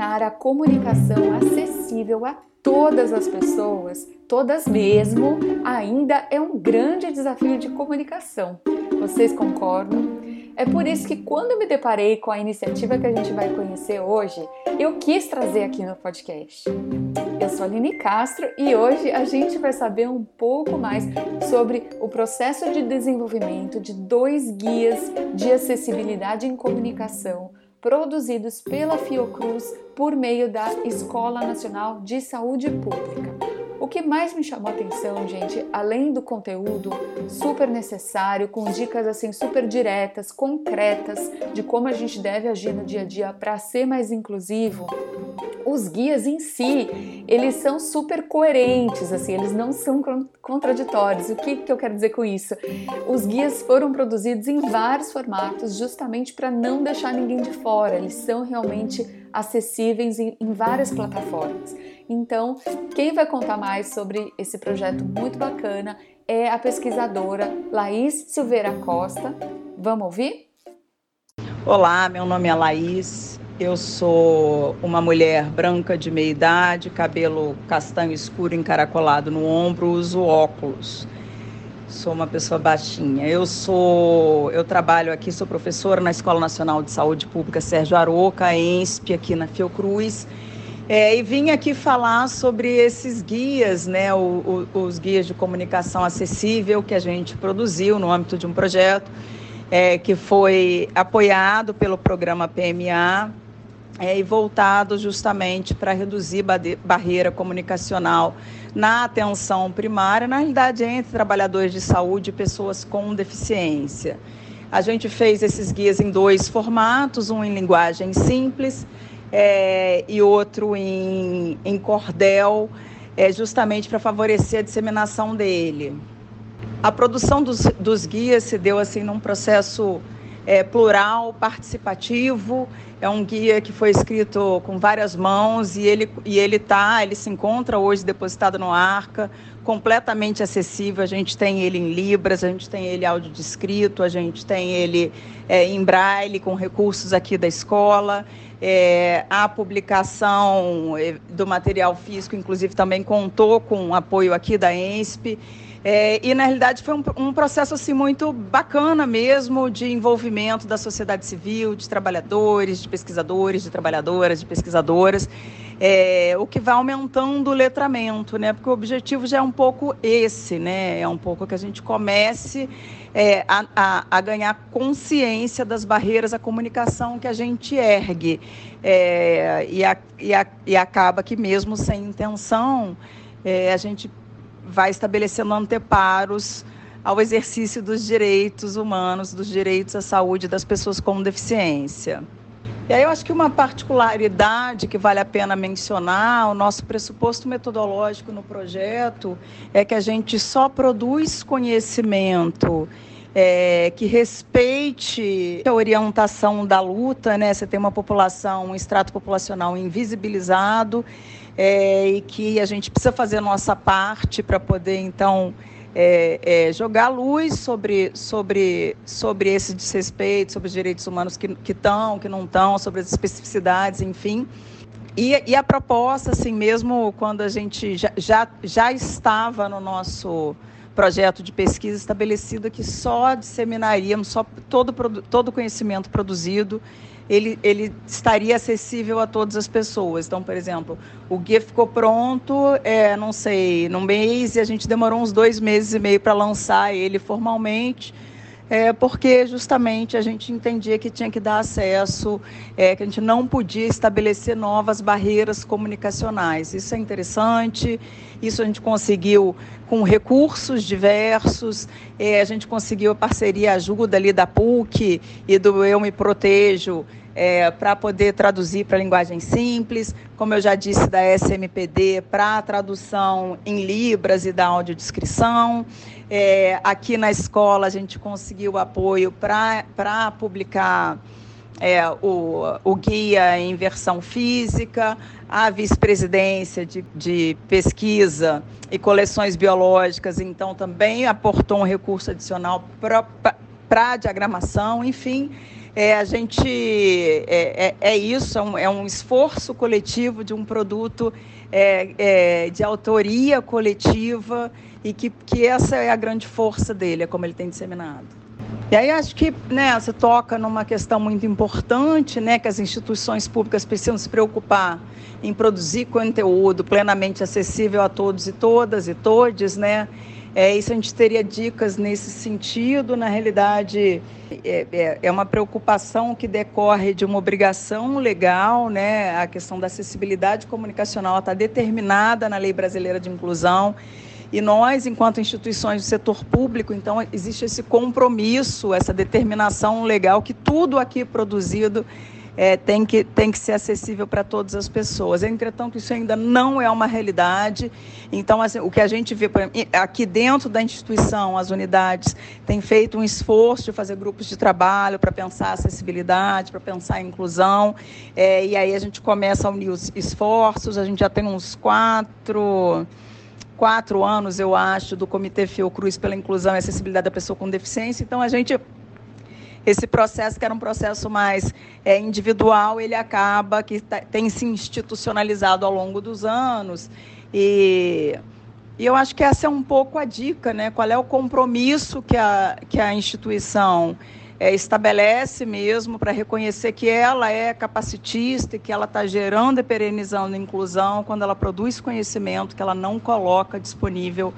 tornar a comunicação acessível a todas as pessoas, todas mesmo, ainda é um grande desafio de comunicação. Vocês concordam? É por isso que quando me deparei com a iniciativa que a gente vai conhecer hoje, eu quis trazer aqui no podcast. Eu sou a Aline Castro e hoje a gente vai saber um pouco mais sobre o processo de desenvolvimento de dois guias de acessibilidade em comunicação produzidos pela Fiocruz por meio da Escola Nacional de Saúde Pública. O que mais me chamou a atenção, gente, além do conteúdo super necessário, com dicas assim super diretas, concretas de como a gente deve agir no dia a dia para ser mais inclusivo, os guias em si, eles são super coerentes, assim, eles não são contraditórios. O que, que eu quero dizer com isso? Os guias foram produzidos em vários formatos, justamente para não deixar ninguém de fora. Eles são realmente acessíveis em, em várias plataformas. Então, quem vai contar mais sobre esse projeto muito bacana é a pesquisadora Laís Silveira Costa. Vamos ouvir? Olá, meu nome é Laís, eu sou uma mulher branca de meia idade, cabelo castanho escuro encaracolado no ombro, uso óculos. Sou uma pessoa baixinha. Eu sou, eu trabalho aqui, sou professora na Escola Nacional de Saúde Pública Sérgio Aroca, ENSP, aqui na Fiocruz. É, e vim aqui falar sobre esses guias, né, o, o, os guias de comunicação acessível que a gente produziu no âmbito de um projeto é, que foi apoiado pelo programa PMA é, e voltado justamente para reduzir barreira comunicacional na atenção primária, na realidade entre trabalhadores de saúde e pessoas com deficiência. A gente fez esses guias em dois formatos, um em linguagem simples é, e outro em, em cordel, é, justamente para favorecer a disseminação dele. A produção dos, dos guias se deu assim num processo é, plural, participativo. É um guia que foi escrito com várias mãos e ele e ele tá, ele se encontra hoje depositado no Arca, completamente acessível. A gente tem ele em libras, a gente tem ele áudio descrito, a gente tem ele é, em braille com recursos aqui da escola. É, a publicação é, do material físico, inclusive, também contou com apoio aqui da ENSP. É, e na realidade foi um, um, processo assim muito bacana mesmo de envolvimento da sociedade civil, de trabalhadores, de pesquisadores, de trabalhadoras, de pesquisadoras, é, o que vai aumentando o letramento, né? Porque o objetivo já é um pouco esse, né? É um pouco que a gente comece é, a, a, a, ganhar consciência das barreiras à comunicação que a gente ergue é, e, a, e, e acaba que mesmo sem intenção é, a gente vai estabelecendo anteparos ao exercício dos direitos humanos, dos direitos à saúde das pessoas com deficiência. E aí eu acho que uma particularidade que vale a pena mencionar, o nosso pressuposto metodológico no projeto é que a gente só produz conhecimento é, que respeite a orientação da luta, né? Você tem uma população, um extrato populacional invisibilizado é, e que a gente precisa fazer a nossa parte para poder, então, é, é, jogar luz sobre, sobre, sobre esse desrespeito, sobre os direitos humanos que estão, que, que não estão, sobre as especificidades, enfim. E, e, a proposta, assim, mesmo quando a gente já, já, já estava no nosso projeto de pesquisa estabelecido que só disseminaríamos só todo todo conhecimento produzido ele, ele estaria acessível a todas as pessoas. Então, por exemplo, o guia ficou pronto, é, não sei, num mês, e a gente demorou uns dois meses e meio para lançar ele formalmente é, porque justamente a gente entendia que tinha que dar acesso, é, que a gente não podia estabelecer novas barreiras comunicacionais. Isso é interessante, isso a gente conseguiu com recursos diversos, é, a gente conseguiu a parceria, a ajuda ali da PUC e do Eu Me Protejo, é, para poder traduzir para linguagem simples, como eu já disse, da SMPD para tradução em Libras e da audiodescrição. É, aqui na escola a gente conseguiu apoio para publicar é, o, o guia em versão física, a vice-presidência de, de pesquisa e coleções biológicas, então também aportou um recurso adicional para a diagramação, enfim é, a gente é, é, é isso, é um, é um, esforço coletivo de um produto é, é, de autoria coletiva e que, que essa é a grande força dele, é como ele tem disseminado. E aí acho que né, você toca numa questão muito importante, né, que as instituições públicas precisam se preocupar em produzir conteúdo plenamente acessível a todos e todas e todes, né? É, isso a gente teria dicas nesse sentido. Na realidade, é, é, é uma preocupação que decorre de uma obrigação legal, né? A questão da acessibilidade comunicacional está determinada na Lei Brasileira de Inclusão. E nós, enquanto instituições do setor público, então existe esse compromisso, essa determinação legal que tudo aqui produzido é, tem, que, tem que ser acessível para todas as pessoas. Entretanto, isso ainda não é uma realidade. Então, assim, o que a gente vê aqui dentro da instituição, as unidades têm feito um esforço de fazer grupos de trabalho para pensar acessibilidade, para pensar inclusão. É, e aí a gente começa a unir os esforços. A gente já tem uns quatro quatro anos, eu acho, do Comitê Fiocruz pela Inclusão e Acessibilidade da Pessoa com Deficiência. Então, a gente esse processo que era um processo mais é, individual, ele acaba que tá, tem se institucionalizado ao longo dos anos e, e eu acho que essa é um pouco a dica, né? Qual é o compromisso que a, que a instituição é, estabelece mesmo para reconhecer que ela é capacitista e que ela está gerando e perenizando inclusão quando ela produz conhecimento que ela não coloca disponível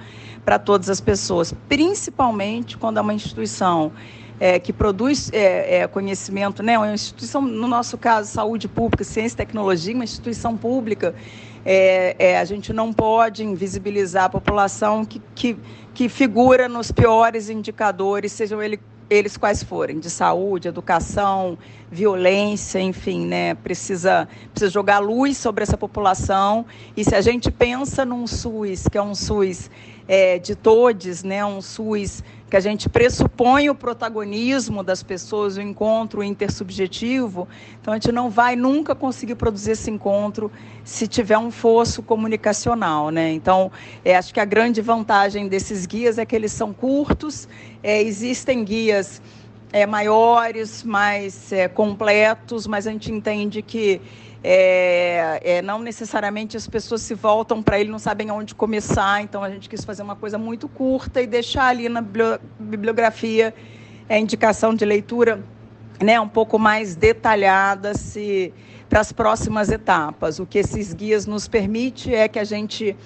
para todas as pessoas, principalmente quando é uma instituição é, que produz é, é, conhecimento, né? uma instituição, no nosso caso, saúde pública, ciência e tecnologia, uma instituição pública, é, é, a gente não pode invisibilizar a população que, que, que figura nos piores indicadores, sejam ele, eles quais forem, de saúde, educação, violência, enfim, né? Precisa, precisa jogar luz sobre essa população. E se a gente pensa num SUS, que é um SUS é, de todos, né? um SUS que a gente pressupõe o protagonismo das pessoas, o encontro intersubjetivo, então a gente não vai nunca conseguir produzir esse encontro se tiver um fosso comunicacional. Né? Então, é, acho que a grande vantagem desses guias é que eles são curtos, é, existem guias é, maiores, mais é, completos, mas a gente entende que é, é, não necessariamente as pessoas se voltam para ele, não sabem aonde começar, então a gente quis fazer uma coisa muito curta e deixar ali na bibliografia a indicação de leitura né, um pouco mais detalhada se, para as próximas etapas. O que esses guias nos permite é que a gente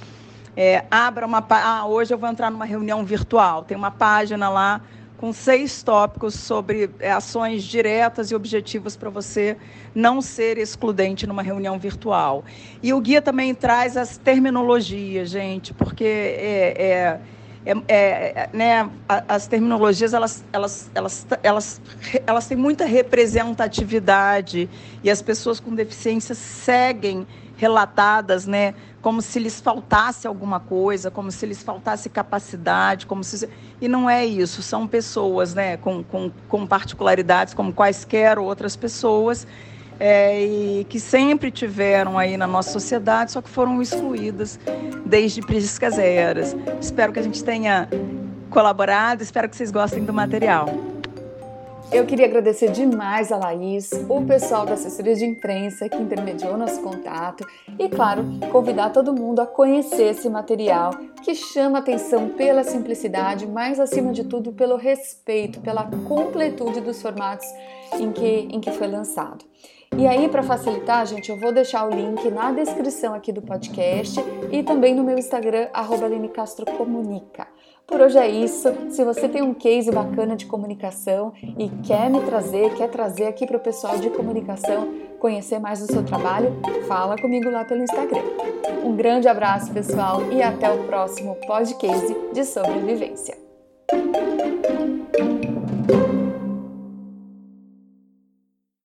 é, abra uma. Ah, hoje eu vou entrar numa reunião virtual, tem uma página lá com seis tópicos sobre é, ações diretas e objetivas para você não ser excludente numa reunião virtual. E o guia também traz as terminologias, gente, porque é, é, é, é né, as terminologias elas, elas, elas, elas, elas têm muita representatividade e as pessoas com deficiência seguem relatadas, né, como se lhes faltasse alguma coisa, como se lhes faltasse capacidade, como se e não é isso. São pessoas, né, com, com, com particularidades como quaisquer outras pessoas. É, e que sempre tiveram aí na nossa sociedade, só que foram excluídas desde priscas eras. Espero que a gente tenha colaborado, espero que vocês gostem do material. Eu queria agradecer demais a Laís, o pessoal da assessoria de imprensa que intermediou nosso contato e, claro, convidar todo mundo a conhecer esse material que chama atenção pela simplicidade, mas acima de tudo pelo respeito, pela completude dos formatos em que, em que foi lançado. E aí, para facilitar, gente, eu vou deixar o link na descrição aqui do podcast e também no meu Instagram, arroba Comunica. Por hoje é isso. Se você tem um case bacana de comunicação e quer me trazer, quer trazer aqui para o pessoal de comunicação conhecer mais do seu trabalho, fala comigo lá pelo Instagram. Um grande abraço, pessoal, e até o próximo podcast de sobrevivência.